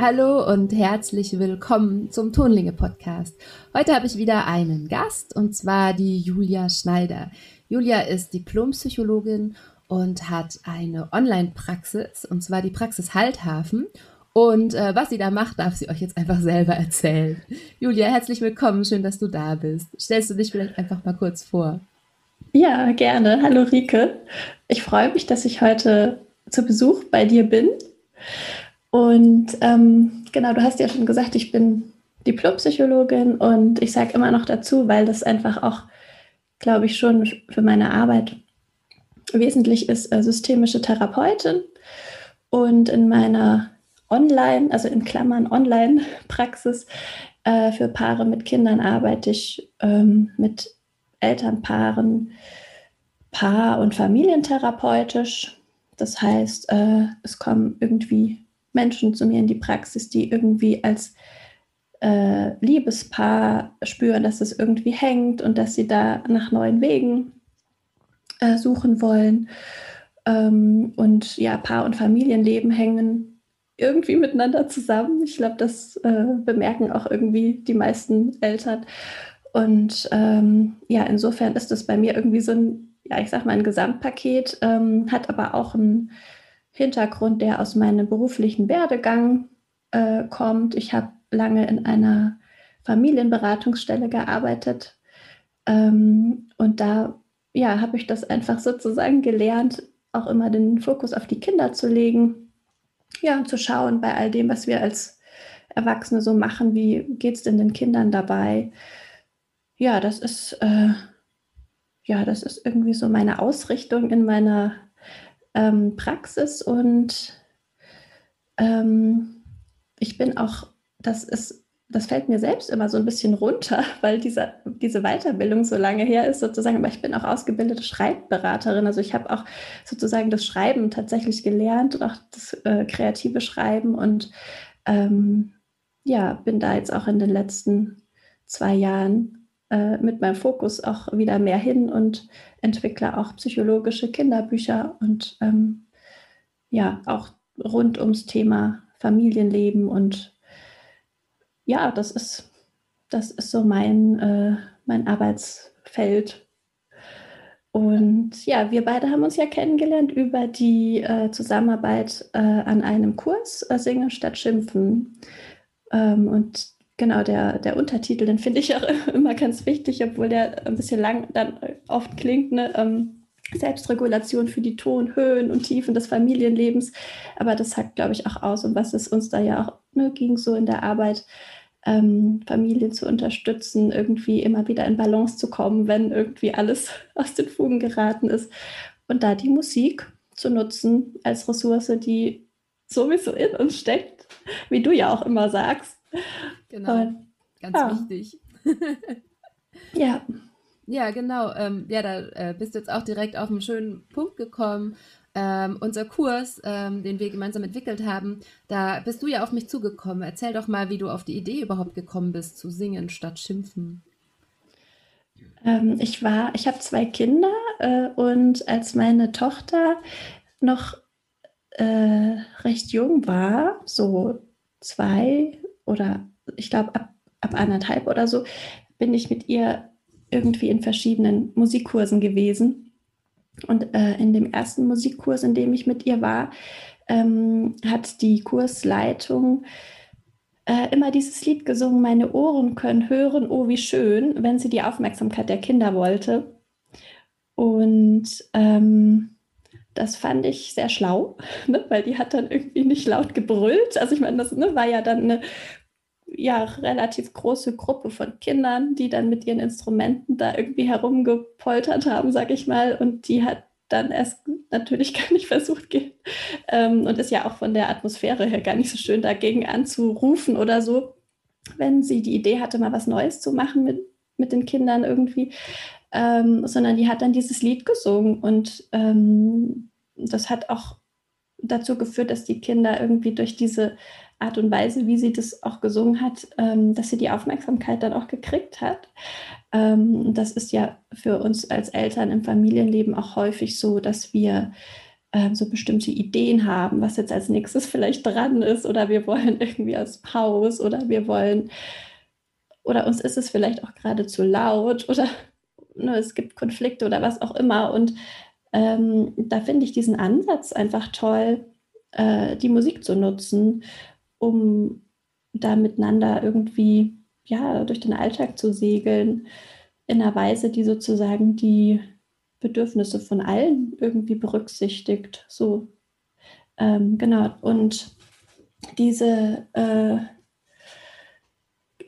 Hallo und herzlich willkommen zum Tonlinge Podcast. Heute habe ich wieder einen Gast und zwar die Julia Schneider. Julia ist Diplompsychologin und hat eine Online-Praxis und zwar die Praxis Halthafen. Und äh, was sie da macht, darf sie euch jetzt einfach selber erzählen. Julia, herzlich willkommen, schön, dass du da bist. Stellst du dich vielleicht einfach mal kurz vor? Ja, gerne. Hallo Rike. Ich freue mich, dass ich heute zu Besuch bei dir bin. Und ähm, genau, du hast ja schon gesagt, ich bin Diplompsychologin und ich sage immer noch dazu, weil das einfach auch, glaube ich, schon für meine Arbeit wesentlich ist, äh, systemische Therapeutin. Und in meiner Online, also in Klammern Online-Praxis äh, für Paare mit Kindern arbeite ich ähm, mit Elternpaaren, Paar- und Familientherapeutisch. Das heißt, äh, es kommen irgendwie Menschen zu mir in die Praxis, die irgendwie als äh, Liebespaar spüren, dass es irgendwie hängt und dass sie da nach neuen Wegen äh, suchen wollen. Ähm, und ja, Paar- und Familienleben hängen irgendwie miteinander zusammen. Ich glaube, das äh, bemerken auch irgendwie die meisten Eltern. Und ähm, ja, insofern ist das bei mir irgendwie so ein, ja, ich sag mal, ein Gesamtpaket, ähm, hat aber auch einen Hintergrund, der aus meinem beruflichen Werdegang äh, kommt. Ich habe lange in einer Familienberatungsstelle gearbeitet ähm, und da ja, habe ich das einfach sozusagen gelernt, auch immer den Fokus auf die Kinder zu legen. Ja, und zu schauen bei all dem, was wir als Erwachsene so machen, wie geht es denn den Kindern dabei? ja, das ist, äh, ja, das ist irgendwie so meine Ausrichtung in meiner ähm, Praxis und ähm, ich bin auch, das ist, das fällt mir selbst immer so ein bisschen runter, weil diese, diese Weiterbildung so lange her ist sozusagen, aber ich bin auch ausgebildete Schreibberaterin, also ich habe auch sozusagen das Schreiben tatsächlich gelernt und auch das äh, kreative Schreiben und ähm, ja, bin da jetzt auch in den letzten zwei Jahren äh, mit meinem Fokus auch wieder mehr hin und entwickle auch psychologische Kinderbücher und ähm, ja, auch rund ums Thema Familienleben und ja, das ist, das ist so mein, äh, mein Arbeitsfeld. Und ja, wir beide haben uns ja kennengelernt über die äh, Zusammenarbeit äh, an einem Kurs äh, Singen statt Schimpfen. Ähm, und Genau, der, der Untertitel, den finde ich auch immer ganz wichtig, obwohl der ein bisschen lang dann oft klingt. Ne? Ähm, Selbstregulation für die Tonhöhen und Tiefen des Familienlebens. Aber das sagt, glaube ich, auch aus, um was es uns da ja auch ne, ging, so in der Arbeit, ähm, Familien zu unterstützen, irgendwie immer wieder in Balance zu kommen, wenn irgendwie alles aus den Fugen geraten ist. Und da die Musik zu nutzen als Ressource, die sowieso in uns steckt, wie du ja auch immer sagst. Genau, Und, ganz ja. wichtig. ja. Ja, genau. Ähm, ja, da äh, bist du jetzt auch direkt auf einen schönen Punkt gekommen. Ähm, unser Kurs, ähm, den wir gemeinsam entwickelt haben, da bist du ja auf mich zugekommen. Erzähl doch mal, wie du auf die Idee überhaupt gekommen bist, zu singen statt schimpfen. Ähm, ich war, ich habe zwei Kinder äh, und als meine Tochter noch äh, recht jung war, so zwei oder ich glaube ab, ab anderthalb oder so, bin ich mit ihr irgendwie in verschiedenen Musikkursen gewesen. Und äh, in dem ersten Musikkurs, in dem ich mit ihr war, ähm, hat die Kursleitung äh, immer dieses Lied gesungen, meine Ohren können hören, oh wie schön, wenn sie die Aufmerksamkeit der Kinder wollte. Und ähm, das fand ich sehr schlau, ne? weil die hat dann irgendwie nicht laut gebrüllt. Also ich meine, das ne, war ja dann eine ja, relativ große Gruppe von Kindern, die dann mit ihren Instrumenten da irgendwie herumgepoltert haben, sag ich mal. Und die hat dann erst natürlich gar nicht versucht ähm, und ist ja auch von der Atmosphäre her gar nicht so schön dagegen anzurufen oder so, wenn sie die Idee hatte, mal was Neues zu machen mit, mit den Kindern irgendwie, ähm, sondern die hat dann dieses Lied gesungen und ähm, das hat auch dazu geführt, dass die Kinder irgendwie durch diese Art und Weise, wie sie das auch gesungen hat, ähm, dass sie die Aufmerksamkeit dann auch gekriegt hat. Ähm, das ist ja für uns als Eltern im Familienleben auch häufig so, dass wir äh, so bestimmte Ideen haben, was jetzt als nächstes vielleicht dran ist oder wir wollen irgendwie aus Haus oder wir wollen oder uns ist es vielleicht auch gerade zu laut oder ne, es gibt Konflikte oder was auch immer. Und ähm, da finde ich diesen Ansatz einfach toll, äh, die Musik zu nutzen, um da miteinander irgendwie ja, durch den Alltag zu segeln, in einer Weise, die sozusagen die Bedürfnisse von allen irgendwie berücksichtigt. So, ähm, genau. Und diese, äh,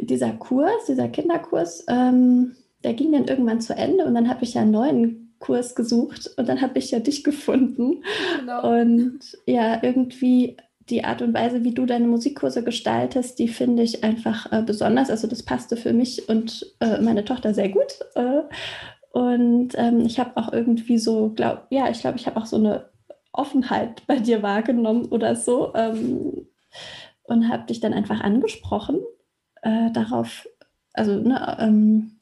dieser Kurs, dieser Kinderkurs, ähm, der ging dann irgendwann zu Ende und dann habe ich ja einen neuen Kurs gesucht und dann habe ich ja dich gefunden. Genau. Und ja, irgendwie die Art und Weise, wie du deine Musikkurse gestaltest, die finde ich einfach äh, besonders. Also das passte für mich und äh, meine Tochter sehr gut. Äh, und ähm, ich habe auch irgendwie so, glaub, ja, ich glaube, ich habe auch so eine Offenheit bei dir wahrgenommen oder so ähm, und habe dich dann einfach angesprochen äh, darauf, also ne, ähm,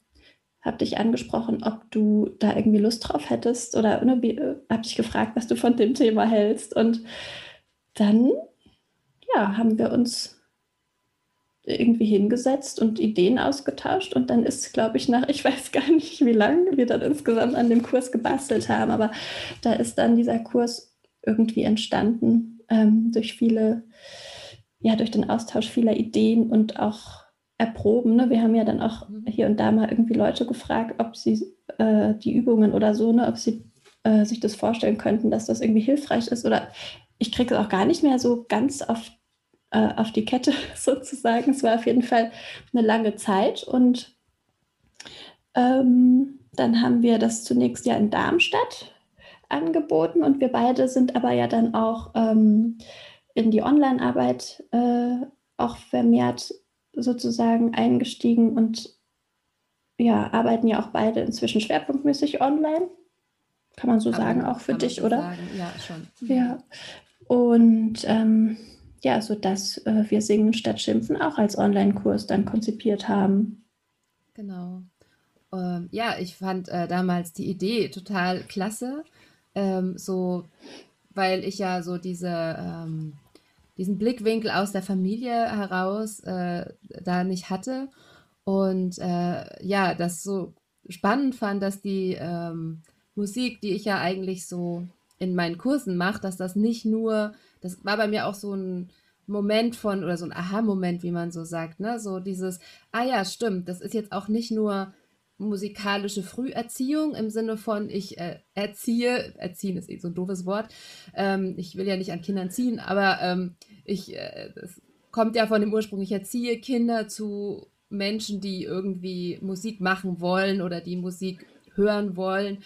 habe dich angesprochen, ob du da irgendwie Lust drauf hättest oder ne, äh, habe dich gefragt, was du von dem Thema hältst und dann ja, haben wir uns irgendwie hingesetzt und Ideen ausgetauscht und dann ist, glaube ich, nach, ich weiß gar nicht, wie lange wir dann insgesamt an dem Kurs gebastelt haben, aber da ist dann dieser Kurs irgendwie entstanden ähm, durch viele, ja, durch den Austausch vieler Ideen und auch erproben. Ne? Wir haben ja dann auch mhm. hier und da mal irgendwie Leute gefragt, ob sie äh, die Übungen oder so, ne, ob sie äh, sich das vorstellen könnten, dass das irgendwie hilfreich ist oder ich kriege es auch gar nicht mehr so ganz auf äh, auf die Kette sozusagen. Es war auf jeden Fall eine lange Zeit und ähm, dann haben wir das zunächst ja in Darmstadt angeboten und wir beide sind aber ja dann auch ähm, in die Online-Arbeit äh, auch vermehrt sozusagen eingestiegen und ja, arbeiten ja auch beide inzwischen schwerpunktmäßig online. Kann man so aber sagen, auch für dich, oder? Sagen. Ja, schon. Ja. Und ähm, ja, sodass äh, wir Singen statt Schimpfen auch als Online-Kurs dann konzipiert haben. Genau. Ähm, ja, ich fand äh, damals die Idee total klasse. Ähm, so, weil ich ja so diese, ähm, diesen Blickwinkel aus der Familie heraus äh, da nicht hatte. Und äh, ja, das so spannend fand, dass die ähm, Musik, die ich ja eigentlich so in meinen Kursen mache, dass das nicht nur das war bei mir auch so ein Moment von, oder so ein Aha-Moment, wie man so sagt, ne? So dieses, ah ja, stimmt, das ist jetzt auch nicht nur musikalische Früherziehung im Sinne von, ich äh, erziehe, erziehen ist eh so ein doofes Wort, ähm, ich will ja nicht an Kindern ziehen, aber ähm, ich, äh, das kommt ja von dem Ursprung, ich erziehe Kinder zu Menschen, die irgendwie Musik machen wollen oder die Musik hören wollen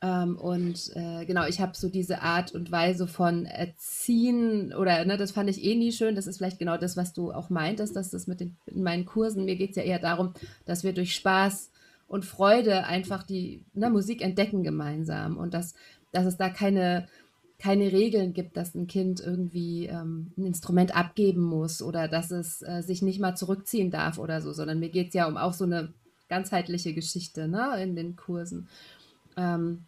ähm, und äh, genau, ich habe so diese Art und Weise von Erziehen oder ne, das fand ich eh nie schön. Das ist vielleicht genau das, was du auch meintest, dass das mit den, in meinen Kursen, mir geht es ja eher darum, dass wir durch Spaß und Freude einfach die ne, Musik entdecken gemeinsam und dass, dass es da keine, keine Regeln gibt, dass ein Kind irgendwie ähm, ein Instrument abgeben muss oder dass es äh, sich nicht mal zurückziehen darf oder so, sondern mir geht es ja um auch so eine ganzheitliche Geschichte ne, in den Kursen. Ähm,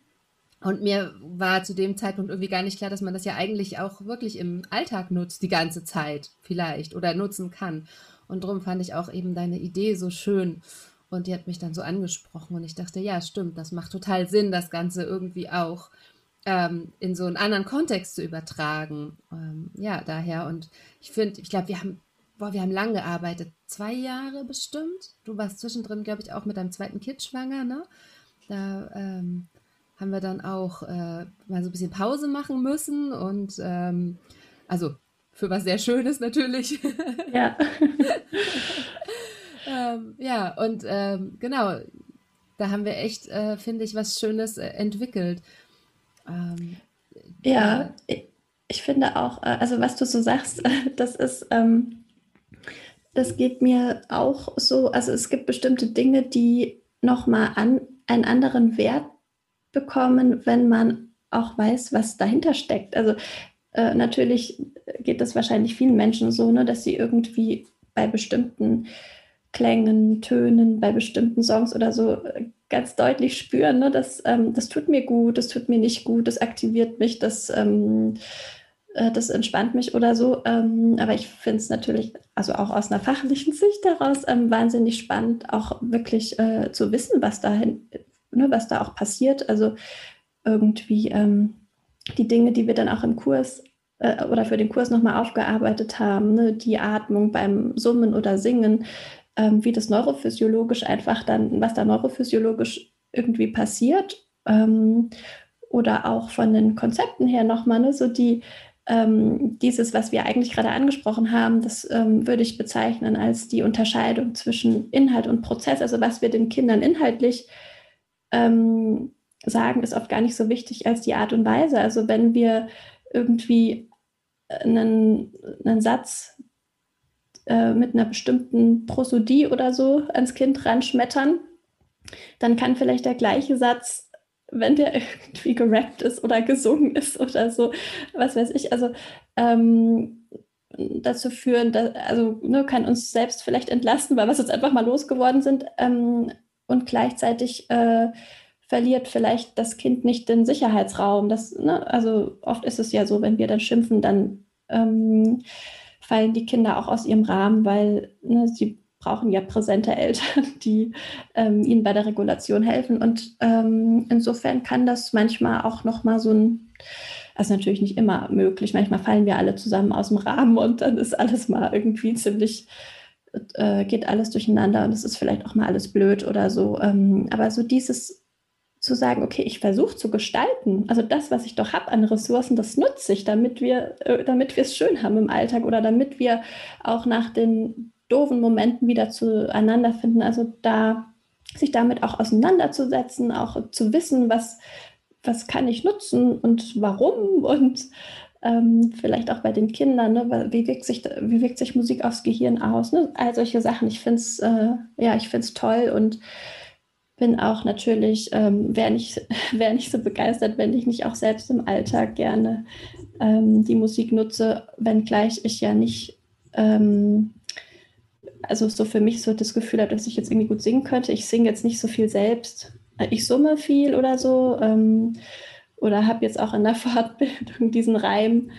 und mir war zu dem Zeitpunkt irgendwie gar nicht klar, dass man das ja eigentlich auch wirklich im Alltag nutzt, die ganze Zeit vielleicht oder nutzen kann. Und darum fand ich auch eben deine Idee so schön. Und die hat mich dann so angesprochen und ich dachte, ja, stimmt, das macht total Sinn, das Ganze irgendwie auch ähm, in so einen anderen Kontext zu übertragen. Ähm, ja, daher. Und ich finde, ich glaube, wir haben, boah, wir haben lang gearbeitet, zwei Jahre bestimmt. Du warst zwischendrin, glaube ich, auch mit deinem zweiten Kind schwanger, ne? Da ähm, haben wir dann auch äh, mal so ein bisschen Pause machen müssen und ähm, also für was sehr Schönes natürlich. Ja. ähm, ja, und ähm, genau, da haben wir echt, äh, finde ich, was Schönes äh, entwickelt. Ähm, ja, ich, ich finde auch, äh, also was du so sagst, das ist, ähm, das geht mir auch so, also es gibt bestimmte Dinge, die nochmal an einen anderen Wert bekommen, wenn man auch weiß, was dahinter steckt. Also äh, natürlich geht das wahrscheinlich vielen Menschen so, ne, dass sie irgendwie bei bestimmten Klängen, Tönen, bei bestimmten Songs oder so äh, ganz deutlich spüren, ne, dass ähm, das tut mir gut, das tut mir nicht gut, das aktiviert mich, das, ähm, äh, das entspannt mich oder so. Ähm, aber ich finde es natürlich, also auch aus einer fachlichen Sicht daraus, ähm, wahnsinnig spannend, auch wirklich äh, zu wissen, was dahin, ne, was da auch passiert. Also irgendwie ähm, die Dinge, die wir dann auch im Kurs äh, oder für den Kurs nochmal aufgearbeitet haben, ne, die Atmung beim Summen oder Singen, ähm, wie das neurophysiologisch einfach dann, was da neurophysiologisch irgendwie passiert. Ähm, oder auch von den Konzepten her nochmal, ne, so die, ähm, dieses, was wir eigentlich gerade angesprochen haben, das ähm, würde ich bezeichnen als die Unterscheidung zwischen Inhalt und Prozess. Also was wir den Kindern inhaltlich ähm, sagen, ist oft gar nicht so wichtig als die Art und Weise. Also wenn wir irgendwie einen, einen Satz äh, mit einer bestimmten Prosodie oder so ans Kind ranschmettern, dann kann vielleicht der gleiche Satz, wenn der irgendwie gerappt ist oder gesungen ist oder so, was weiß ich, also ähm, dazu führen, dass, also ne, kann uns selbst vielleicht entlasten, weil wir uns einfach mal losgeworden sind ähm, und gleichzeitig äh, verliert vielleicht das Kind nicht den Sicherheitsraum. Das, ne, also oft ist es ja so, wenn wir dann schimpfen, dann ähm, fallen die Kinder auch aus ihrem Rahmen, weil ne, sie brauchen ja präsente Eltern, die ähm, ihnen bei der Regulation helfen. Und ähm, insofern kann das manchmal auch noch mal so ein, also natürlich nicht immer möglich. Manchmal fallen wir alle zusammen aus dem Rahmen und dann ist alles mal irgendwie ziemlich äh, geht alles durcheinander und es ist vielleicht auch mal alles blöd oder so. Ähm, aber so dieses zu sagen, okay, ich versuche zu gestalten. Also das, was ich doch habe an Ressourcen, das nutze ich, damit wir, äh, es schön haben im Alltag oder damit wir auch nach den doofen Momenten wieder zueinander finden. Also da sich damit auch auseinanderzusetzen, auch zu wissen, was, was kann ich nutzen und warum und ähm, vielleicht auch bei den Kindern, ne? wie, wirkt sich, wie wirkt sich Musik aufs Gehirn aus, ne? all solche Sachen. Ich finde es äh, ja, toll und bin auch natürlich, ähm, wäre nicht, wär nicht so begeistert, wenn ich nicht auch selbst im Alltag gerne ähm, die Musik nutze, wenngleich ich ja nicht, ähm, also so für mich so das Gefühl habe, dass ich jetzt irgendwie gut singen könnte. Ich singe jetzt nicht so viel selbst. Ich summe viel oder so. Ähm, oder habe jetzt auch in der Fortbildung diesen Reim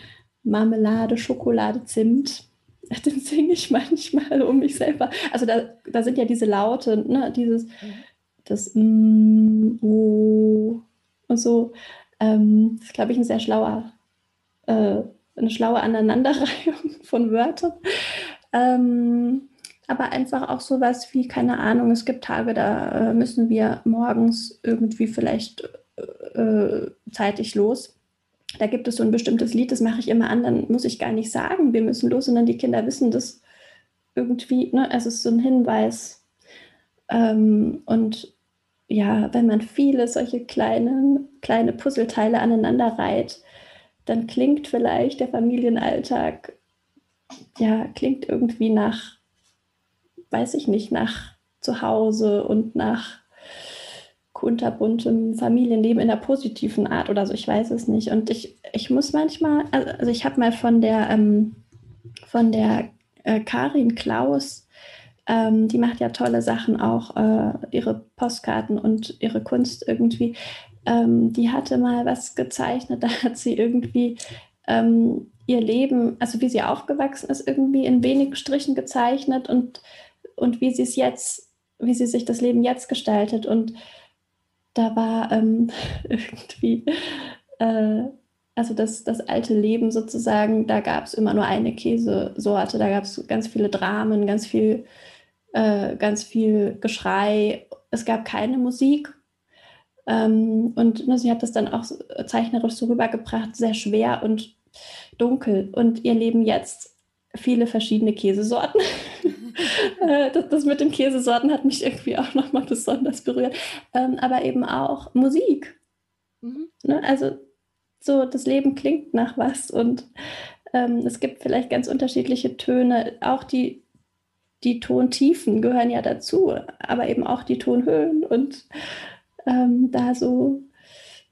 Marmelade, Schokolade, Zimt. Den singe ich manchmal um mich selber. Also da, da sind ja diese Laute, ne, dieses. Mhm das mm, oh, und so. Ähm, das ist, glaube ich, ein sehr schlauer, äh, eine schlaue Aneinanderreihung von Wörtern. Ähm, aber einfach auch sowas wie, keine Ahnung, es gibt Tage, da äh, müssen wir morgens irgendwie vielleicht äh, zeitig los. Da gibt es so ein bestimmtes Lied, das mache ich immer an, dann muss ich gar nicht sagen, wir müssen los, sondern die Kinder wissen das irgendwie, ne? es ist so ein Hinweis, ähm, und ja, wenn man viele solche kleinen, kleine Puzzleteile aneinander reiht, dann klingt vielleicht der Familienalltag, ja, klingt irgendwie nach, weiß ich nicht, nach Zuhause und nach kunterbuntem Familienleben in der positiven Art oder so, ich weiß es nicht. Und ich, ich muss manchmal, also ich habe mal von der, ähm, von der äh, Karin Klaus ähm, die macht ja tolle Sachen auch, äh, ihre Postkarten und ihre Kunst irgendwie. Ähm, die hatte mal was gezeichnet, da hat sie irgendwie ähm, ihr Leben, also wie sie aufgewachsen ist, irgendwie in wenigen Strichen gezeichnet und, und wie sie es jetzt, wie sie sich das Leben jetzt gestaltet. Und da war ähm, irgendwie, äh, also das, das alte Leben sozusagen, da gab es immer nur eine Käsesorte, da gab es ganz viele Dramen, ganz viel äh, ganz viel Geschrei. Es gab keine Musik. Ähm, und ne, sie hat das dann auch zeichnerisch so rübergebracht, sehr schwer und dunkel. Und ihr Leben jetzt viele verschiedene Käsesorten. Äh, das, das, mit den Käsesorten hat mich irgendwie auch nochmal besonders berührt. Ähm, aber eben auch Musik. Mhm. Ne, also so, das Leben klingt nach was und ähm, es gibt vielleicht ganz unterschiedliche Töne, auch die die Tontiefen gehören ja dazu, aber eben auch die Tonhöhen und ähm, da so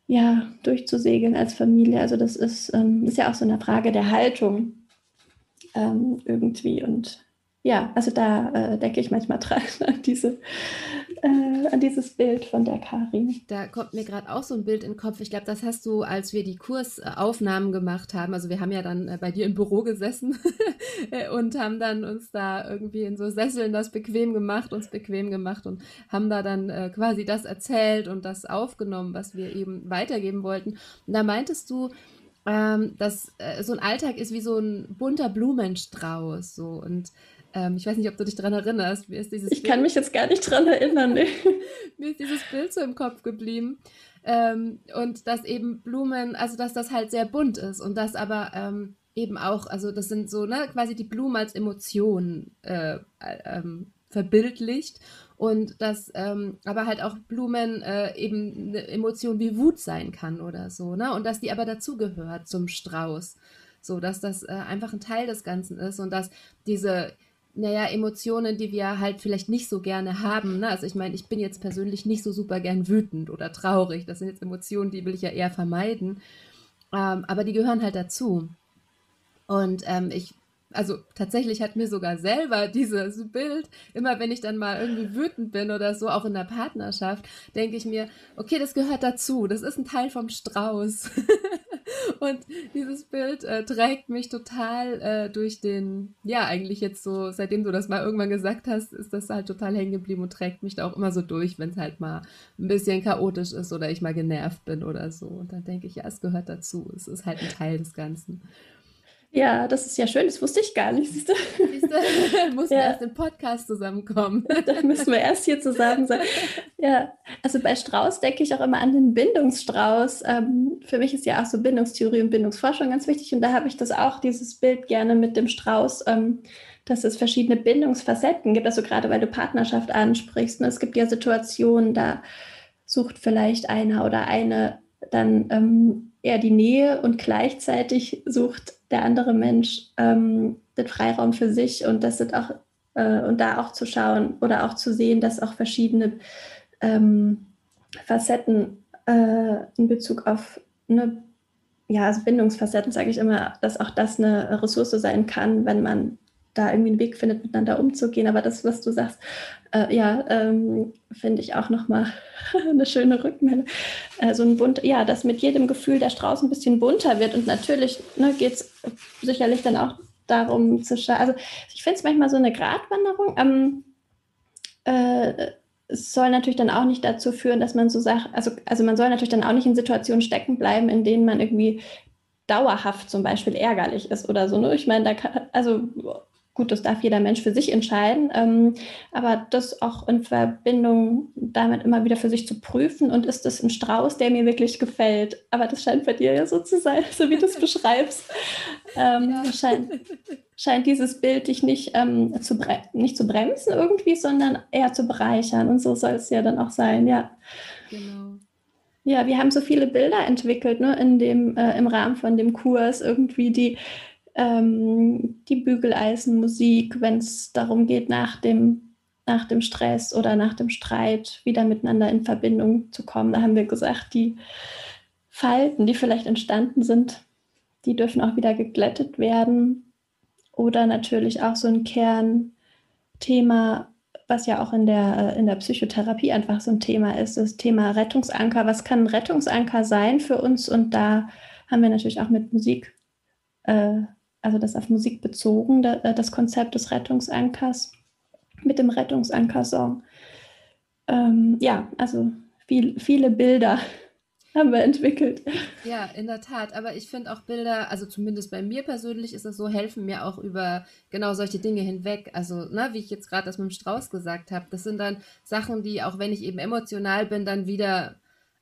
ja durchzusegeln als Familie. Also das ist, ähm, ist ja auch so eine Frage der Haltung ähm, irgendwie und ja, also da äh, denke ich manchmal dran an, diese, äh, an dieses Bild von der Karin. Da kommt mir gerade auch so ein Bild in den Kopf. Ich glaube, das hast du, als wir die Kursaufnahmen gemacht haben. Also wir haben ja dann äh, bei dir im Büro gesessen und haben dann uns da irgendwie in so Sesseln das bequem gemacht, uns bequem gemacht und haben da dann äh, quasi das erzählt und das aufgenommen, was wir eben weitergeben wollten. Und da meintest du, ähm, dass äh, so ein Alltag ist wie so ein bunter Blumenstrauß so und ähm, ich weiß nicht, ob du dich daran erinnerst. Mir ist dieses ich Bild, kann mich jetzt gar nicht daran erinnern. Nee. mir ist dieses Bild so im Kopf geblieben. Ähm, und dass eben Blumen, also dass das halt sehr bunt ist und das aber ähm, eben auch, also das sind so, ne, quasi die Blumen als Emotion äh, äh, ähm, verbildlicht und dass ähm, aber halt auch Blumen äh, eben eine Emotion wie Wut sein kann oder so, ne? Und dass die aber dazugehört zum Strauß. So, dass das äh, einfach ein Teil des Ganzen ist und dass diese naja, Emotionen, die wir halt vielleicht nicht so gerne haben. Ne? Also ich meine, ich bin jetzt persönlich nicht so super gern wütend oder traurig. Das sind jetzt Emotionen, die will ich ja eher vermeiden. Ähm, aber die gehören halt dazu. Und ähm, ich, also tatsächlich hat mir sogar selber dieses Bild, immer wenn ich dann mal irgendwie wütend bin oder so, auch in der Partnerschaft, denke ich mir, okay, das gehört dazu. Das ist ein Teil vom Strauß. Und dieses Bild äh, trägt mich total äh, durch den, ja, eigentlich jetzt so, seitdem du das mal irgendwann gesagt hast, ist das halt total hängen geblieben und trägt mich da auch immer so durch, wenn es halt mal ein bisschen chaotisch ist oder ich mal genervt bin oder so. Und dann denke ich, ja, es gehört dazu. Es ist halt ein Teil des Ganzen. Ja, das ist ja schön, das wusste ich gar nicht, siehst du? Siehst du, mussten ja. erst im Podcast zusammenkommen. da müssen wir erst hier zusammen sein. Ja, also bei Strauß denke ich auch immer an den Bindungsstrauß. Ähm, für mich ist ja auch so Bindungstheorie und Bindungsforschung ganz wichtig und da habe ich das auch, dieses Bild gerne mit dem Strauß, ähm, dass es verschiedene Bindungsfacetten gibt, also gerade weil du Partnerschaft ansprichst. Ne? Es gibt ja Situationen, da sucht vielleicht einer oder eine dann ähm, eher die Nähe und gleichzeitig sucht der andere Mensch ähm, den Freiraum für sich und das sind auch äh, und da auch zu schauen oder auch zu sehen, dass auch verschiedene ähm, Facetten äh, in Bezug auf eine ja, also Bindungsfacetten sage ich immer, dass auch das eine Ressource sein kann, wenn man da irgendwie einen Weg findet, miteinander umzugehen. Aber das, was du sagst, äh, ja, ähm, finde ich auch nochmal eine schöne Rückmeldung. Äh, so ein bunt, ja, dass mit jedem Gefühl der Strauß ein bisschen bunter wird. Und natürlich ne, geht es sicherlich dann auch darum zu schauen. Also ich finde es manchmal so eine Gratwanderung. Ähm, äh, es soll natürlich dann auch nicht dazu führen, dass man so sagt, also, also man soll natürlich dann auch nicht in Situationen stecken bleiben, in denen man irgendwie dauerhaft zum Beispiel ärgerlich ist oder so. Ne? Ich meine, da kann, also Gut, das darf jeder Mensch für sich entscheiden, ähm, aber das auch in Verbindung damit immer wieder für sich zu prüfen und ist das ein Strauß, der mir wirklich gefällt. Aber das scheint bei dir ja so zu sein, so wie du es beschreibst. Ähm, ja. scheint, scheint dieses Bild dich nicht, ähm, zu nicht zu bremsen irgendwie, sondern eher zu bereichern. Und so soll es ja dann auch sein, ja. Genau. Ja, wir haben so viele Bilder entwickelt, ne, in dem, äh, im Rahmen von dem Kurs, irgendwie, die ähm, die Bügeleisenmusik, wenn es darum geht, nach dem, nach dem Stress oder nach dem Streit wieder miteinander in Verbindung zu kommen. Da haben wir gesagt, die Falten, die vielleicht entstanden sind, die dürfen auch wieder geglättet werden. Oder natürlich auch so ein Kernthema, was ja auch in der, in der Psychotherapie einfach so ein Thema ist, das Thema Rettungsanker. Was kann ein Rettungsanker sein für uns? Und da haben wir natürlich auch mit Musik äh, also das auf Musik bezogen, äh, das Konzept des Rettungsankers mit dem Rettungsanker-Song. Ähm, ja, also viel, viele Bilder haben wir entwickelt. Ja, in der Tat. Aber ich finde auch Bilder, also zumindest bei mir persönlich ist es so, helfen mir auch über genau solche Dinge hinweg. Also, ne, wie ich jetzt gerade das mit dem Strauß gesagt habe, das sind dann Sachen, die, auch wenn ich eben emotional bin, dann wieder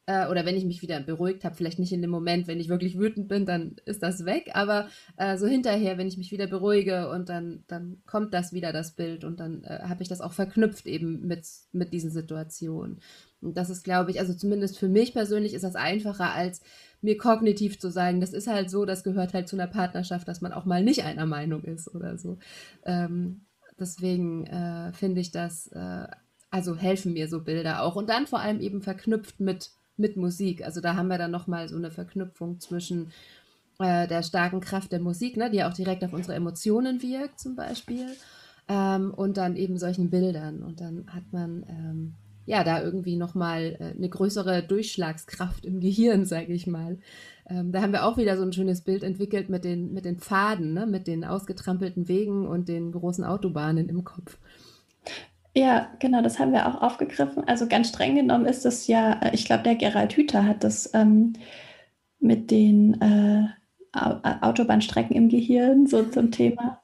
äh, oder wenn ich mich wieder beruhigt habe, vielleicht nicht in dem Moment, wenn ich wirklich wütend bin, dann ist das weg, aber äh, so hinterher, wenn ich mich wieder beruhige und dann, dann kommt das wieder, das Bild und dann äh, habe ich das auch verknüpft eben mit, mit diesen Situationen. Und das ist, glaube ich, also zumindest für mich persönlich ist das einfacher, als mir kognitiv zu sagen, das ist halt so, das gehört halt zu einer Partnerschaft, dass man auch mal nicht einer Meinung ist oder so. Ähm, deswegen äh, finde ich das, äh, also helfen mir so Bilder auch. Und dann vor allem eben verknüpft mit mit Musik. Also da haben wir dann nochmal so eine Verknüpfung zwischen äh, der starken Kraft der Musik, ne, die auch direkt auf unsere Emotionen wirkt zum Beispiel. ähm, und dann eben solchen Bildern. Und dann hat man ähm, ja da irgendwie nochmal äh, eine größere Durchschlagskraft im Gehirn, sage ich mal. Ähm, da haben wir auch wieder so ein schönes Bild entwickelt mit den, mit den Pfaden, ne? mit den ausgetrampelten Wegen und den großen Autobahnen im Kopf. Ja, genau, das haben wir auch aufgegriffen. Also ganz streng genommen ist es ja, äh, ich glaube, der Gerald Hüther hat das ähm, mit den äh, Autobahnstrecken im Gehirn so zum Thema.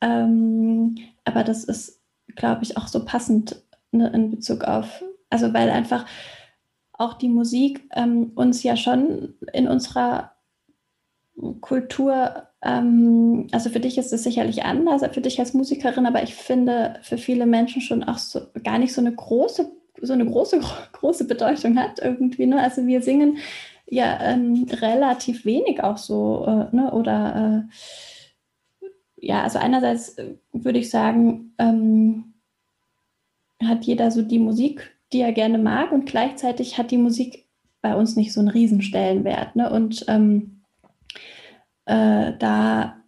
Ähm, aber das ist, glaube ich, auch so passend ne, in Bezug auf, also weil einfach auch die Musik ähm, uns ja schon in unserer Kultur, also für dich ist es sicherlich anders, für dich als Musikerin, aber ich finde für viele Menschen schon auch so gar nicht so eine große, so eine große, große Bedeutung hat irgendwie. Ne? Also wir singen ja ähm, relativ wenig auch so, äh, ne? oder äh, ja, also einerseits äh, würde ich sagen, ähm, hat jeder so die Musik, die er gerne mag und gleichzeitig hat die Musik bei uns nicht so einen Riesenstellenwert. Ne? Und ähm, äh, da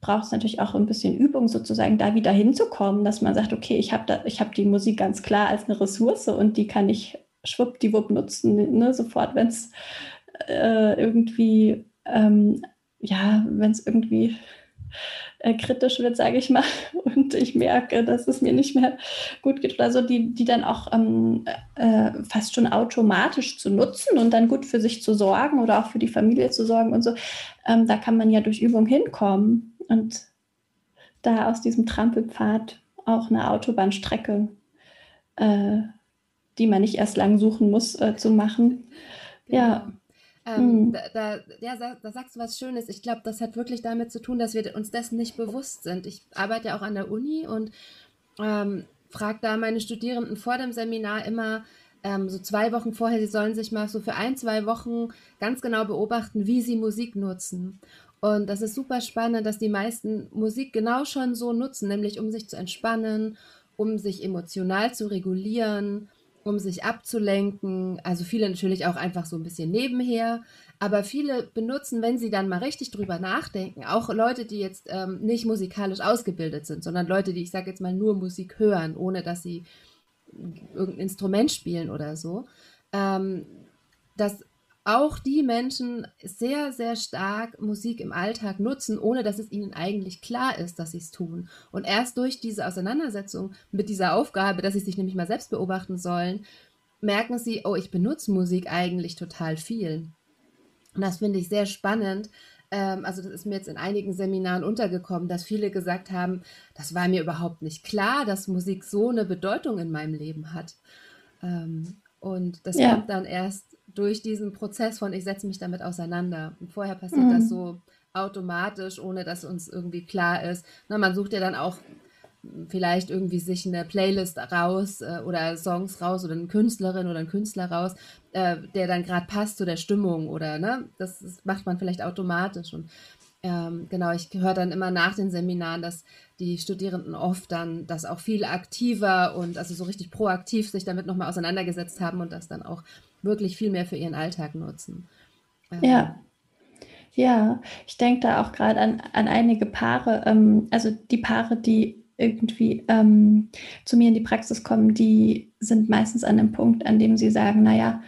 braucht es natürlich auch ein bisschen Übung, sozusagen da wieder hinzukommen, dass man sagt, okay, ich habe hab die Musik ganz klar als eine Ressource und die kann ich schwuppdiwupp nutzen, ne? sofort, wenn es äh, irgendwie, ähm, ja, wenn es irgendwie äh, kritisch wird, sage ich mal, und ich merke, dass es mir nicht mehr gut geht oder so, die, die dann auch ähm, äh, fast schon automatisch zu nutzen und dann gut für sich zu sorgen oder auch für die Familie zu sorgen und so, ähm, da kann man ja durch Übung hinkommen und da aus diesem Trampelpfad auch eine Autobahnstrecke, äh, die man nicht erst lang suchen muss, äh, zu machen. Ja. Ähm, mhm. da, da, ja, da sagst du was Schönes. Ich glaube, das hat wirklich damit zu tun, dass wir uns dessen nicht bewusst sind. Ich arbeite ja auch an der Uni und ähm, frage da meine Studierenden vor dem Seminar immer, ähm, so zwei Wochen vorher, sie sollen sich mal so für ein, zwei Wochen ganz genau beobachten, wie sie Musik nutzen. Und das ist super spannend, dass die meisten Musik genau schon so nutzen, nämlich um sich zu entspannen, um sich emotional zu regulieren, um sich abzulenken. Also viele natürlich auch einfach so ein bisschen nebenher. Aber viele benutzen, wenn sie dann mal richtig drüber nachdenken, auch Leute, die jetzt ähm, nicht musikalisch ausgebildet sind, sondern Leute, die, ich sage jetzt mal, nur Musik hören, ohne dass sie irgendein Instrument spielen oder so, ähm, dass auch die Menschen sehr, sehr stark Musik im Alltag nutzen, ohne dass es ihnen eigentlich klar ist, dass sie es tun. Und erst durch diese Auseinandersetzung mit dieser Aufgabe, dass sie sich nämlich mal selbst beobachten sollen, merken sie, oh, ich benutze Musik eigentlich total viel. Und das finde ich sehr spannend. Ähm, also das ist mir jetzt in einigen Seminaren untergekommen, dass viele gesagt haben, das war mir überhaupt nicht klar, dass Musik so eine Bedeutung in meinem Leben hat. Ähm, und das ja. kommt dann erst durch diesen Prozess von ich setze mich damit auseinander. Und vorher passiert mhm. das so automatisch, ohne dass uns irgendwie klar ist. Na, man sucht ja dann auch vielleicht irgendwie sich eine Playlist raus äh, oder Songs raus oder eine Künstlerin oder einen Künstler raus, äh, der dann gerade passt zu der Stimmung oder ne, das, das macht man vielleicht automatisch und ähm, genau, ich höre dann immer nach den Seminaren, dass die Studierenden oft dann das auch viel aktiver und also so richtig proaktiv sich damit nochmal auseinandergesetzt haben und das dann auch wirklich viel mehr für ihren Alltag nutzen. Ähm, ja. Ja, ich denke da auch gerade an, an einige Paare, ähm, also die Paare, die irgendwie ähm, zu mir in die Praxis kommen, die sind meistens an dem Punkt, an dem sie sagen, naja,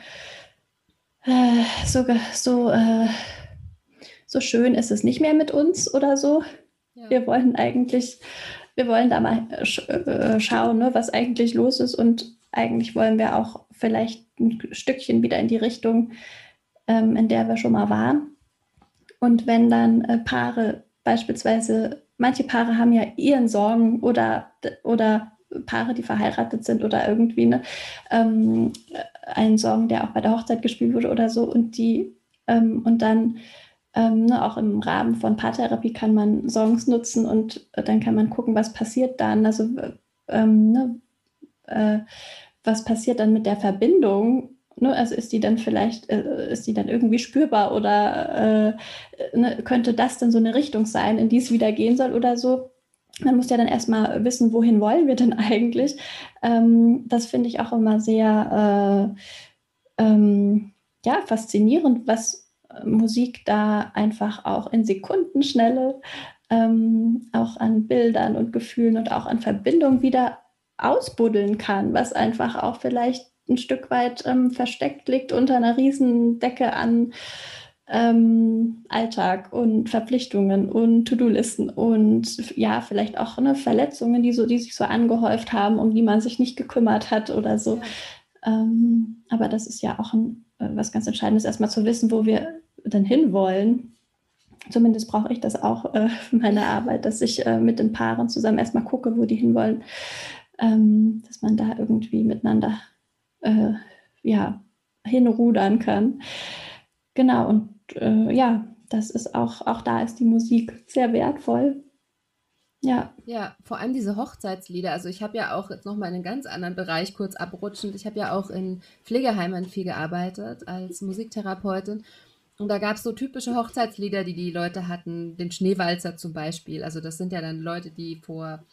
äh, so, so, äh, so schön ist es nicht mehr mit uns oder so. Ja. Wir wollen eigentlich, wir wollen da mal sch äh, schauen, ne, was eigentlich los ist und eigentlich wollen wir auch vielleicht ein Stückchen wieder in die Richtung, ähm, in der wir schon mal waren. Und wenn dann äh, Paare beispielsweise, manche Paare haben ja ihren Sorgen oder, oder Paare, die verheiratet sind oder irgendwie ne, ähm, einen Song, der auch bei der Hochzeit gespielt wurde oder so und die ähm, und dann ähm, ne, auch im Rahmen von Paartherapie kann man Songs nutzen und äh, dann kann man gucken, was passiert dann. Also ähm, ne, äh, was passiert dann mit der Verbindung? Ne? Also ist die dann vielleicht, äh, ist die dann irgendwie spürbar oder äh, ne, könnte das dann so eine Richtung sein, in die es wieder gehen soll oder so? Man muss ja dann erstmal wissen, wohin wollen wir denn eigentlich? Ähm, das finde ich auch immer sehr äh, ähm, ja, faszinierend, was Musik da einfach auch in Sekundenschnelle ähm, auch an Bildern und Gefühlen und auch an Verbindung wieder ausbuddeln kann, was einfach auch vielleicht ein Stück weit ähm, versteckt liegt unter einer Riesendecke an ähm, Alltag und Verpflichtungen und To-Do-Listen und ja, vielleicht auch ne, Verletzungen, die, so, die sich so angehäuft haben, um die man sich nicht gekümmert hat oder so. Ja. Ähm, aber das ist ja auch ein, äh, was ganz Entscheidendes, erstmal zu wissen, wo wir denn hinwollen. Zumindest brauche ich das auch äh, für meine Arbeit, dass ich äh, mit den Paaren zusammen erstmal gucke, wo die hinwollen, ähm, dass man da irgendwie miteinander äh, ja, hinrudern kann. Genau, und äh, ja, das ist auch, auch da ist die Musik sehr wertvoll. Ja. Ja, vor allem diese Hochzeitslieder. Also ich habe ja auch jetzt nochmal in einen ganz anderen Bereich kurz abrutschend. Ich habe ja auch in Pflegeheimen viel gearbeitet als Musiktherapeutin. Und da gab es so typische Hochzeitslieder, die die Leute hatten. Den Schneewalzer zum Beispiel. Also das sind ja dann Leute, die vor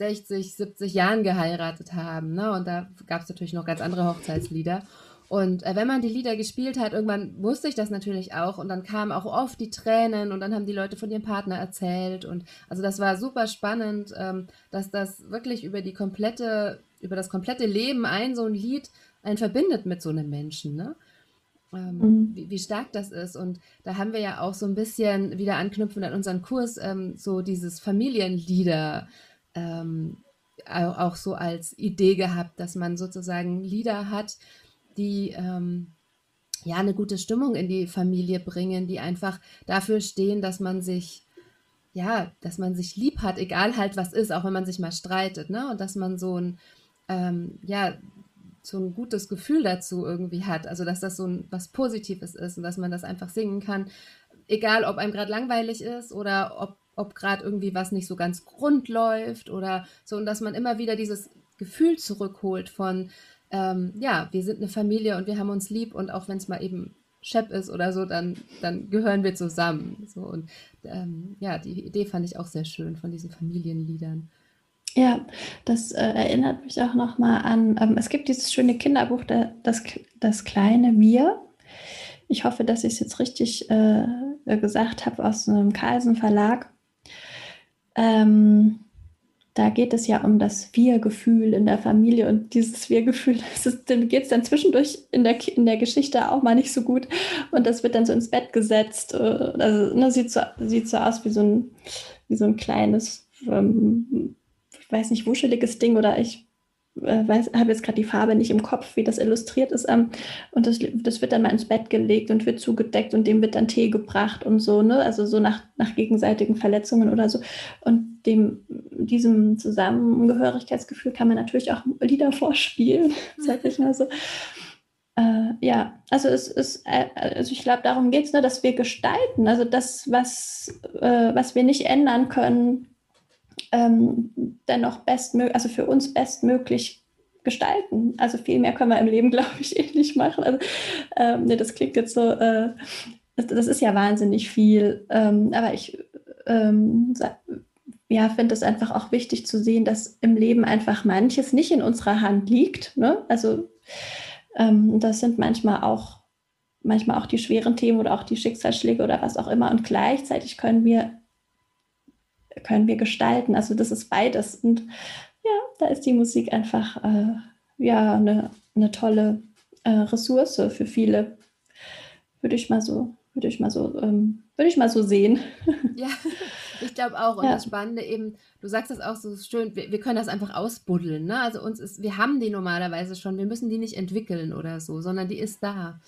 60, 70 Jahren geheiratet haben. Ne? Und da gab es natürlich noch ganz andere Hochzeitslieder. Und äh, wenn man die Lieder gespielt hat, irgendwann wusste ich das natürlich auch. Und dann kamen auch oft die Tränen und dann haben die Leute von ihrem Partner erzählt. Und also das war super spannend, ähm, dass das wirklich über die komplette, über das komplette Leben ein so ein Lied einen verbindet mit so einem Menschen. Ne? Ähm, mhm. wie, wie, stark das ist. Und da haben wir ja auch so ein bisschen wieder anknüpfen an unseren Kurs, ähm, so dieses Familienlieder ähm, auch, so als Idee gehabt, dass man sozusagen Lieder hat, die ähm, ja eine gute Stimmung in die Familie bringen, die einfach dafür stehen, dass man sich ja, dass man sich lieb hat, egal halt was ist, auch wenn man sich mal streitet, ne? Und dass man so ein ähm, ja so ein gutes Gefühl dazu irgendwie hat, also dass das so ein was Positives ist und dass man das einfach singen kann, egal ob einem gerade langweilig ist oder ob ob gerade irgendwie was nicht so ganz rund läuft oder so und dass man immer wieder dieses Gefühl zurückholt von ähm, ja, wir sind eine Familie und wir haben uns lieb und auch wenn es mal eben Shep ist oder so, dann, dann gehören wir zusammen. So und ähm, ja, die Idee fand ich auch sehr schön von diesen Familienliedern. Ja, das äh, erinnert mich auch nochmal an, ähm, es gibt dieses schöne Kinderbuch, der, das, das kleine Wir. Ich hoffe, dass ich es jetzt richtig äh, gesagt habe, aus einem Carlsen Verlag. Ähm, da geht es ja um das Wir-Gefühl in der Familie und dieses Wir-Gefühl, geht es dann zwischendurch in der, in der Geschichte auch mal nicht so gut und das wird dann so ins Bett gesetzt. Äh, also ne, sieht, so, sieht so aus wie so ein, wie so ein kleines, ähm, ich weiß nicht, wuscheliges Ding oder ich äh, habe jetzt gerade die Farbe nicht im Kopf, wie das illustriert ist. Ähm, und das, das wird dann mal ins Bett gelegt und wird zugedeckt und dem wird dann Tee gebracht und so, ne? Also so nach, nach gegenseitigen Verletzungen oder so. Und dem, diesem Zusammengehörigkeitsgefühl kann man natürlich auch Lieder vorspielen, sag ich mal so. Äh, ja, also es ist, äh, also ich glaube, darum geht es, ne, dass wir gestalten. Also das, was, äh, was wir nicht ändern können, ähm, dennoch bestmöglich, also für uns bestmöglich gestalten. Also viel mehr können wir im Leben, glaube ich, eh nicht machen. Also, ähm, nee, das klingt jetzt so, äh, das, ist ja wahnsinnig viel. Ähm, aber ich ähm, ja, finde es einfach auch wichtig zu sehen, dass im Leben einfach manches nicht in unserer Hand liegt. Ne? Also ähm, das sind manchmal auch manchmal auch die schweren Themen oder auch die Schicksalsschläge oder was auch immer. Und gleichzeitig können wir können wir gestalten. Also das ist beides. Und ja, da ist die Musik einfach äh, ja eine, eine tolle äh, Ressource für viele. Würde ich mal so, würde ich mal so, ähm, würde ich mal so sehen. Ja, ich glaube auch. Und ja. das Spannende eben, du sagst das auch so schön, wir, wir können das einfach ausbuddeln. Ne? Also uns ist, wir haben die normalerweise schon, wir müssen die nicht entwickeln oder so, sondern die ist da.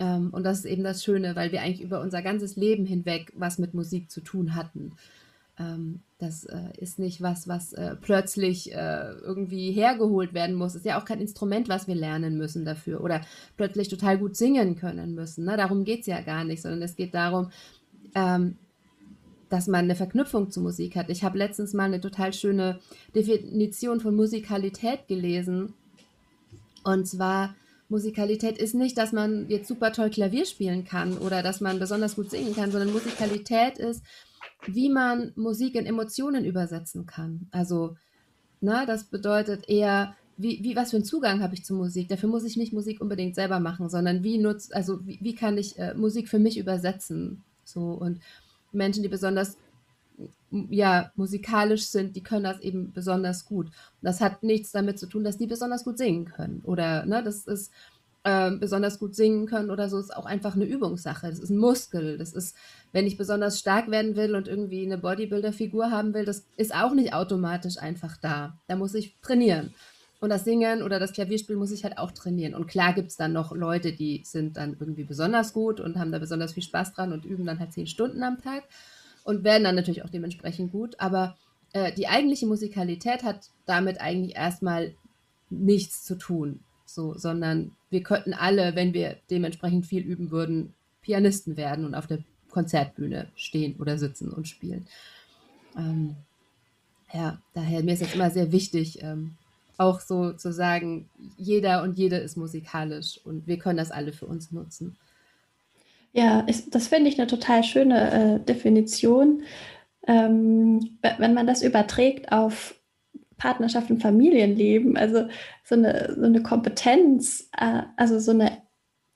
Ähm, und das ist eben das Schöne, weil wir eigentlich über unser ganzes Leben hinweg was mit Musik zu tun hatten. Ähm, das äh, ist nicht was, was äh, plötzlich äh, irgendwie hergeholt werden muss. Ist ja auch kein Instrument, was wir lernen müssen dafür oder plötzlich total gut singen können müssen. Ne? Darum geht es ja gar nicht, sondern es geht darum, ähm, dass man eine Verknüpfung zu Musik hat. Ich habe letztens mal eine total schöne Definition von Musikalität gelesen. Und zwar, Musikalität ist nicht, dass man jetzt super toll Klavier spielen kann oder dass man besonders gut singen kann, sondern Musikalität ist, wie man Musik in Emotionen übersetzen kann. Also, na, das bedeutet eher, wie, wie, was für einen Zugang habe ich zu Musik? Dafür muss ich nicht Musik unbedingt selber machen, sondern wie nutzt, also wie, wie kann ich äh, Musik für mich übersetzen? So und Menschen, die besonders ja musikalisch sind, die können das eben besonders gut. Das hat nichts damit zu tun, dass die besonders gut singen können oder ne, das ist äh, besonders gut singen können oder so ist auch einfach eine Übungssache. Das ist ein Muskel. Das ist, wenn ich besonders stark werden will und irgendwie eine Bodybuilder-Figur haben will, das ist auch nicht automatisch einfach da. Da muss ich trainieren. Und das Singen oder das Klavierspiel muss ich halt auch trainieren. Und klar gibt es dann noch Leute, die sind dann irgendwie besonders gut und haben da besonders viel Spaß dran und üben dann halt zehn Stunden am Tag und werden dann natürlich auch dementsprechend gut. Aber äh, die eigentliche Musikalität hat damit eigentlich erstmal nichts zu tun. So, sondern wir könnten alle, wenn wir dementsprechend viel üben würden, Pianisten werden und auf der Konzertbühne stehen oder sitzen und spielen. Ähm, ja, daher mir ist es immer sehr wichtig, ähm, auch so zu sagen, jeder und jede ist musikalisch und wir können das alle für uns nutzen. Ja, ich, das finde ich eine total schöne äh, Definition. Ähm, wenn man das überträgt auf Partnerschaft und Familienleben, also so eine, so eine Kompetenz, äh, also so eine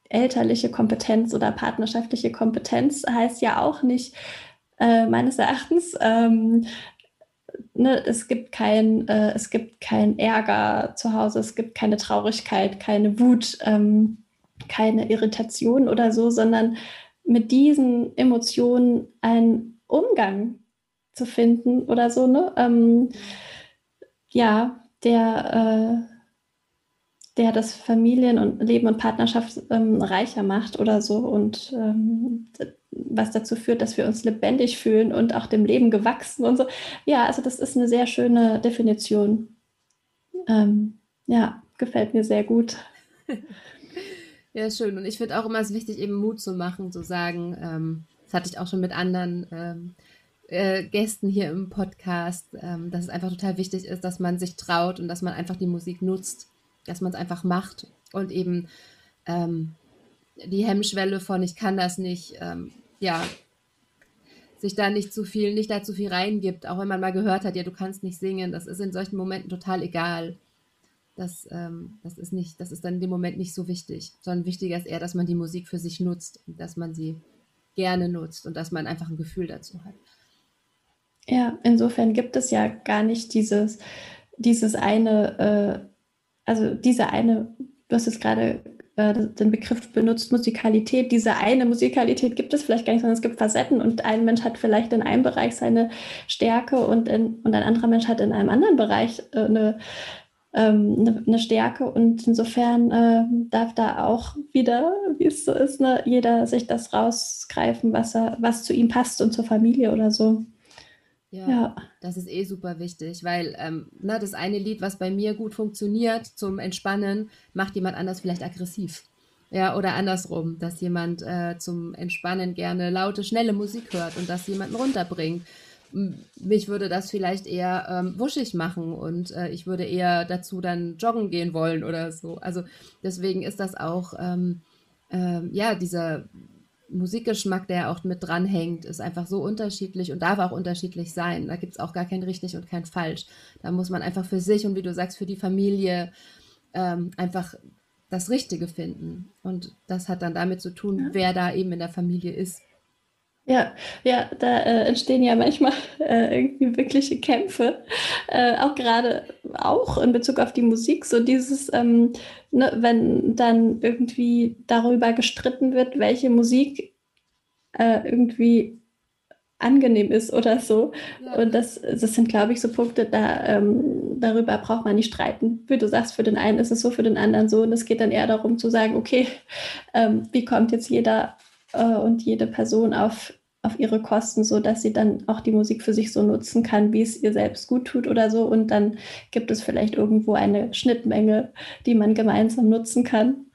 elterliche Kompetenz oder partnerschaftliche Kompetenz heißt ja auch nicht, äh, meines Erachtens, ähm, ne, es gibt kein, äh, es gibt kein Ärger zu Hause, es gibt keine Traurigkeit, keine Wut, ähm, keine Irritation oder so, sondern mit diesen Emotionen einen Umgang zu finden oder so, ne? Ähm, ja, der, äh, der das Familien- und Leben und Partnerschaft ähm, reicher macht oder so und ähm, was dazu führt, dass wir uns lebendig fühlen und auch dem Leben gewachsen und so. Ja, also das ist eine sehr schöne Definition. Ähm, ja, gefällt mir sehr gut. Ja, schön. Und ich finde auch immer es wichtig, eben Mut zu machen, zu sagen, ähm, das hatte ich auch schon mit anderen ähm, äh, Gästen hier im Podcast, ähm, dass es einfach total wichtig ist, dass man sich traut und dass man einfach die Musik nutzt, dass man es einfach macht und eben ähm, die Hemmschwelle von ich kann das nicht, ähm, ja, sich da nicht zu viel, nicht da zu viel reingibt, auch wenn man mal gehört hat, ja, du kannst nicht singen, das ist in solchen Momenten total egal. Das, ähm, das ist nicht, das ist dann in dem Moment nicht so wichtig, sondern wichtiger ist eher, dass man die Musik für sich nutzt, dass man sie gerne nutzt und dass man einfach ein Gefühl dazu hat. Ja, insofern gibt es ja gar nicht dieses, dieses eine, äh, also diese eine, du hast es gerade äh, den Begriff benutzt, Musikalität. Diese eine Musikalität gibt es vielleicht gar nicht, sondern es gibt Facetten und ein Mensch hat vielleicht in einem Bereich seine Stärke und, in, und ein anderer Mensch hat in einem anderen Bereich äh, eine, ähm, eine, eine, Stärke und insofern äh, darf da auch wieder, wie es so ist, ne, jeder sich das rausgreifen, was, er, was zu ihm passt und zur Familie oder so. Ja, ja, das ist eh super wichtig, weil ähm, na, ne, das eine Lied, was bei mir gut funktioniert zum Entspannen, macht jemand anders vielleicht aggressiv. Ja, oder andersrum, dass jemand äh, zum Entspannen gerne laute, schnelle Musik hört und das jemanden runterbringt. Mich würde das vielleicht eher ähm, wuschig machen und äh, ich würde eher dazu dann joggen gehen wollen oder so. Also deswegen ist das auch, ähm, äh, ja, dieser Musikgeschmack, der auch mit dranhängt, ist einfach so unterschiedlich und darf auch unterschiedlich sein. Da gibt es auch gar kein richtig und kein falsch. Da muss man einfach für sich und wie du sagst, für die Familie ähm, einfach das Richtige finden. Und das hat dann damit zu tun, ja. wer da eben in der Familie ist. Ja, ja, da äh, entstehen ja manchmal äh, irgendwie wirkliche Kämpfe, äh, auch gerade auch in Bezug auf die Musik, so dieses, ähm, ne, wenn dann irgendwie darüber gestritten wird, welche Musik äh, irgendwie angenehm ist oder so. Ja. Und das, das sind, glaube ich, so Punkte, da ähm, darüber braucht man nicht streiten. Wie du sagst, für den einen ist es so, für den anderen so. Und es geht dann eher darum zu sagen, okay, ähm, wie kommt jetzt jeder äh, und jede Person auf, auf ihre Kosten, so dass sie dann auch die Musik für sich so nutzen kann, wie es ihr selbst gut tut oder so. Und dann gibt es vielleicht irgendwo eine Schnittmenge, die man gemeinsam nutzen kann.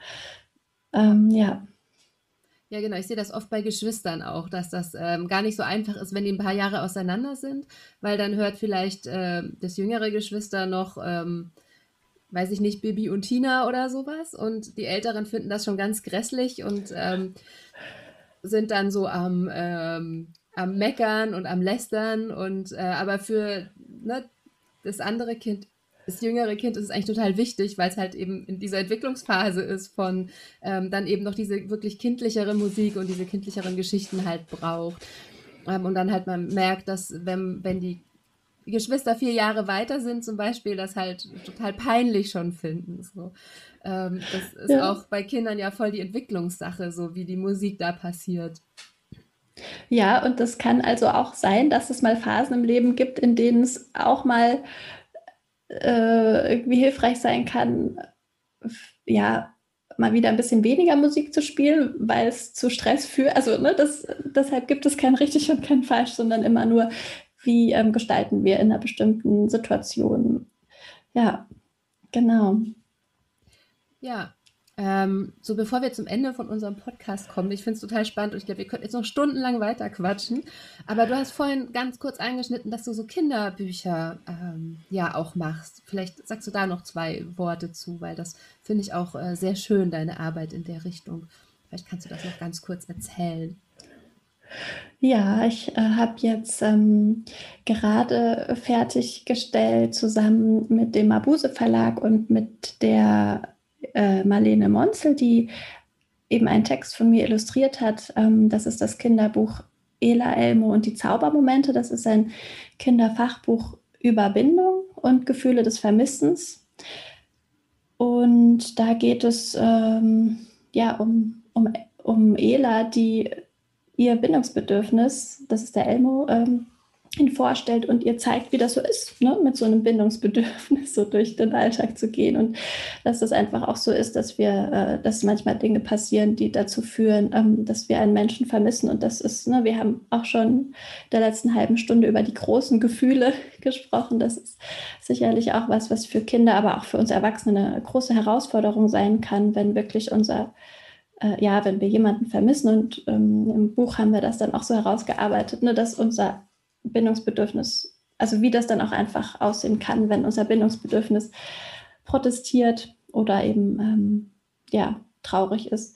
Ähm, ja. Ja, genau. Ich sehe das oft bei Geschwistern auch, dass das ähm, gar nicht so einfach ist, wenn die ein paar Jahre auseinander sind, weil dann hört vielleicht äh, das jüngere Geschwister noch, ähm, weiß ich nicht, Bibi und Tina oder sowas und die Älteren finden das schon ganz grässlich und ähm, sind dann so am, ähm, am Meckern und am Lästern und äh, aber für ne, das andere Kind, das jüngere Kind ist es eigentlich total wichtig, weil es halt eben in dieser Entwicklungsphase ist von ähm, dann eben noch diese wirklich kindlichere Musik und diese kindlicheren Geschichten halt braucht. Ähm, und dann halt man merkt, dass wenn, wenn die Geschwister vier Jahre weiter sind zum Beispiel, das halt total peinlich schon finden. So. Ähm, das ist ja. auch bei Kindern ja voll die Entwicklungssache, so wie die Musik da passiert. Ja, und das kann also auch sein, dass es mal Phasen im Leben gibt, in denen es auch mal äh, irgendwie hilfreich sein kann, ja, mal wieder ein bisschen weniger Musik zu spielen, weil es zu Stress führt. Also ne, das, deshalb gibt es kein richtig und kein falsch, sondern immer nur, wie ähm, gestalten wir in einer bestimmten Situation. Ja, genau. Ja, ähm, so bevor wir zum Ende von unserem Podcast kommen, ich finde es total spannend und ich glaube, wir könnten jetzt noch stundenlang weiter quatschen. Aber du hast vorhin ganz kurz eingeschnitten, dass du so Kinderbücher ähm, ja auch machst. Vielleicht sagst du da noch zwei Worte zu, weil das finde ich auch äh, sehr schön, deine Arbeit in der Richtung. Vielleicht kannst du das noch ganz kurz erzählen. Ja, ich äh, habe jetzt ähm, gerade fertiggestellt zusammen mit dem Mabuse Verlag und mit der äh, Marlene Monzel, die eben einen Text von mir illustriert hat. Ähm, das ist das Kinderbuch Ela Elmo und die Zaubermomente. Das ist ein Kinderfachbuch über Bindung und Gefühle des Vermissens. Und da geht es ähm, ja um, um, um Ela, die ihr Bindungsbedürfnis, das ist der Elmo, ähm, ihn vorstellt und ihr zeigt, wie das so ist, ne? mit so einem Bindungsbedürfnis so durch den Alltag zu gehen und dass es einfach auch so ist, dass wir, äh, dass manchmal Dinge passieren, die dazu führen, ähm, dass wir einen Menschen vermissen und das ist, ne, wir haben auch schon in der letzten halben Stunde über die großen Gefühle gesprochen. Das ist sicherlich auch was, was für Kinder, aber auch für uns Erwachsene eine große Herausforderung sein kann, wenn wirklich unser äh, ja, wenn wir jemanden vermissen und ähm, im Buch haben wir das dann auch so herausgearbeitet, ne, dass unser Bindungsbedürfnis, also wie das dann auch einfach aussehen kann, wenn unser Bindungsbedürfnis protestiert oder eben ähm, ja, traurig ist.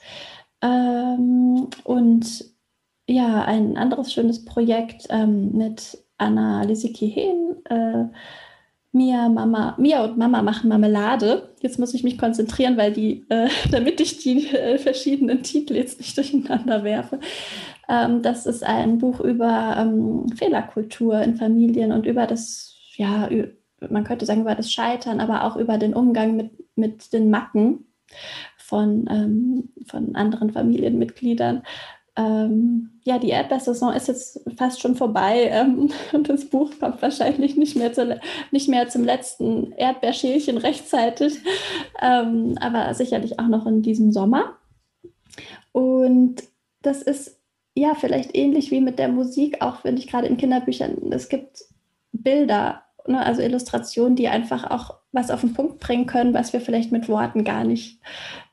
Ähm, und ja, ein anderes schönes Projekt ähm, mit Anna Lisicki-Hehn, äh, Mia, Mama, Mia und Mama machen Marmelade. Jetzt muss ich mich konzentrieren, weil die, äh, damit ich die äh, verschiedenen Titel jetzt nicht durcheinander werfe. Ähm, das ist ein Buch über ähm, Fehlerkultur in Familien und über das, ja, man könnte sagen, über das Scheitern, aber auch über den Umgang mit, mit den Macken von, ähm, von anderen Familienmitgliedern ähm, ja, die Erdbeersaison ist jetzt fast schon vorbei ähm, und das Buch kommt wahrscheinlich nicht mehr, zu, nicht mehr zum letzten Erdbeerschälchen rechtzeitig, ähm, aber sicherlich auch noch in diesem Sommer. Und das ist ja vielleicht ähnlich wie mit der Musik, auch wenn ich gerade in Kinderbüchern, es gibt Bilder, ne, also Illustrationen, die einfach auch was auf den Punkt bringen können, was wir vielleicht mit Worten gar nicht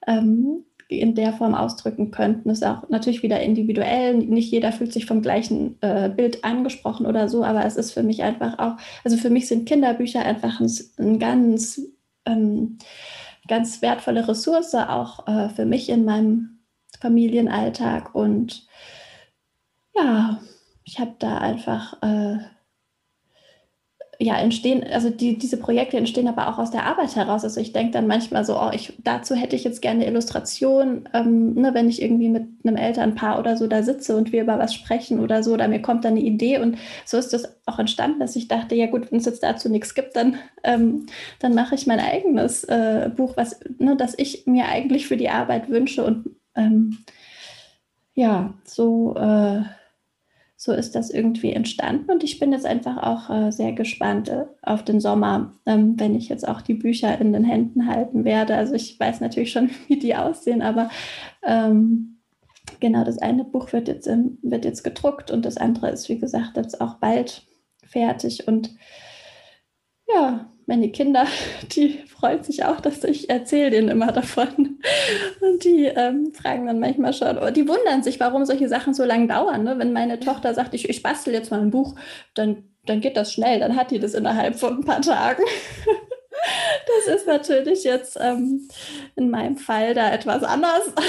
ähm, in der Form ausdrücken könnten. Das ist auch natürlich wieder individuell. Nicht jeder fühlt sich vom gleichen äh, Bild angesprochen oder so, aber es ist für mich einfach auch, also für mich sind Kinderbücher einfach ein, ein ganz, ähm, ganz wertvolle Ressource, auch äh, für mich in meinem Familienalltag. Und ja, ich habe da einfach äh, ja, entstehen, also die, diese Projekte entstehen aber auch aus der Arbeit heraus. Also ich denke dann manchmal so, oh, ich, dazu hätte ich jetzt gerne Illustration, ähm, ne, wenn ich irgendwie mit einem Elternpaar oder so da sitze und wir über was sprechen oder so, oder mir kommt dann eine Idee und so ist das auch entstanden, dass ich dachte, ja gut, wenn es jetzt dazu nichts gibt, dann, ähm, dann mache ich mein eigenes äh, Buch, was, ne, das ich mir eigentlich für die Arbeit wünsche und ähm, ja, so äh, so ist das irgendwie entstanden. Und ich bin jetzt einfach auch äh, sehr gespannt äh, auf den Sommer, ähm, wenn ich jetzt auch die Bücher in den Händen halten werde. Also ich weiß natürlich schon, wie die aussehen, aber ähm, genau, das eine Buch wird jetzt, ähm, wird jetzt gedruckt und das andere ist, wie gesagt, jetzt auch bald fertig. Und ja, meine Kinder, die freuen sich auch, dass ich erzähle denen immer davon. Und die ähm, fragen dann manchmal schon, oder die wundern sich, warum solche Sachen so lange dauern. Ne? Wenn meine Tochter sagt, ich, ich bastel jetzt mal ein Buch, dann, dann geht das schnell, dann hat die das innerhalb von ein paar Tagen. Das ist natürlich jetzt ähm, in meinem Fall da etwas anders.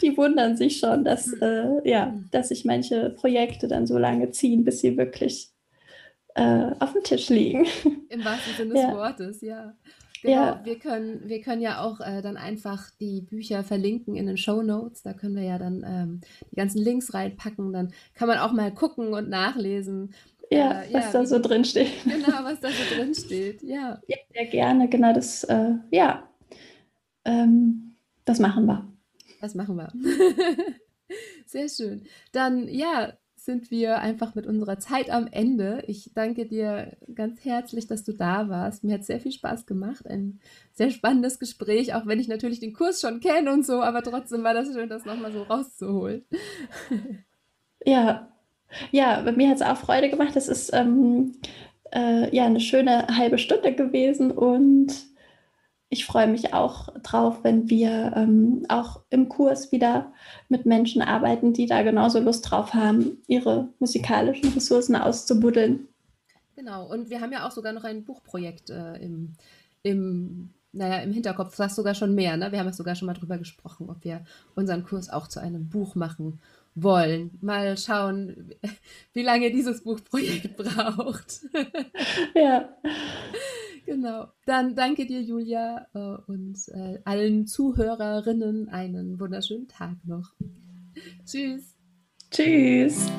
Die wundern sich schon, dass, äh, ja, dass sich manche Projekte dann so lange ziehen, bis sie wirklich äh, auf dem Tisch liegen. Im wahrsten Sinne des ja. Wortes, ja. Genau, ja. wir können, wir können ja auch äh, dann einfach die Bücher verlinken in den Show Notes. Da können wir ja dann ähm, die ganzen Links reinpacken. Dann kann man auch mal gucken und nachlesen. Ja, äh, was ja, da so drin steht. Genau, was da so drin steht. Ja. ja sehr gerne. Genau, das, äh, ja, ähm, das machen wir. Das machen wir. sehr schön. Dann, ja, sind wir einfach mit unserer Zeit am Ende. Ich danke dir ganz herzlich, dass du da warst. Mir hat sehr viel Spaß gemacht. Ein sehr spannendes Gespräch, auch wenn ich natürlich den Kurs schon kenne und so, aber trotzdem war das schön, das nochmal so rauszuholen. Ja, ja, bei mir hat es auch Freude gemacht. Es ist ähm, äh, ja eine schöne halbe Stunde gewesen und ich freue mich auch drauf, wenn wir ähm, auch im Kurs wieder mit Menschen arbeiten, die da genauso Lust drauf haben, ihre musikalischen Ressourcen auszubuddeln. Genau, und wir haben ja auch sogar noch ein Buchprojekt äh, im, im, naja, im Hinterkopf, fast sogar schon mehr. Ne? Wir haben ja sogar schon mal drüber gesprochen, ob wir unseren Kurs auch zu einem Buch machen wollen. Mal schauen, wie lange dieses Buchprojekt braucht. ja. Genau. Dann danke dir, Julia, äh, und äh, allen Zuhörerinnen einen wunderschönen Tag noch. Tschüss. Tschüss.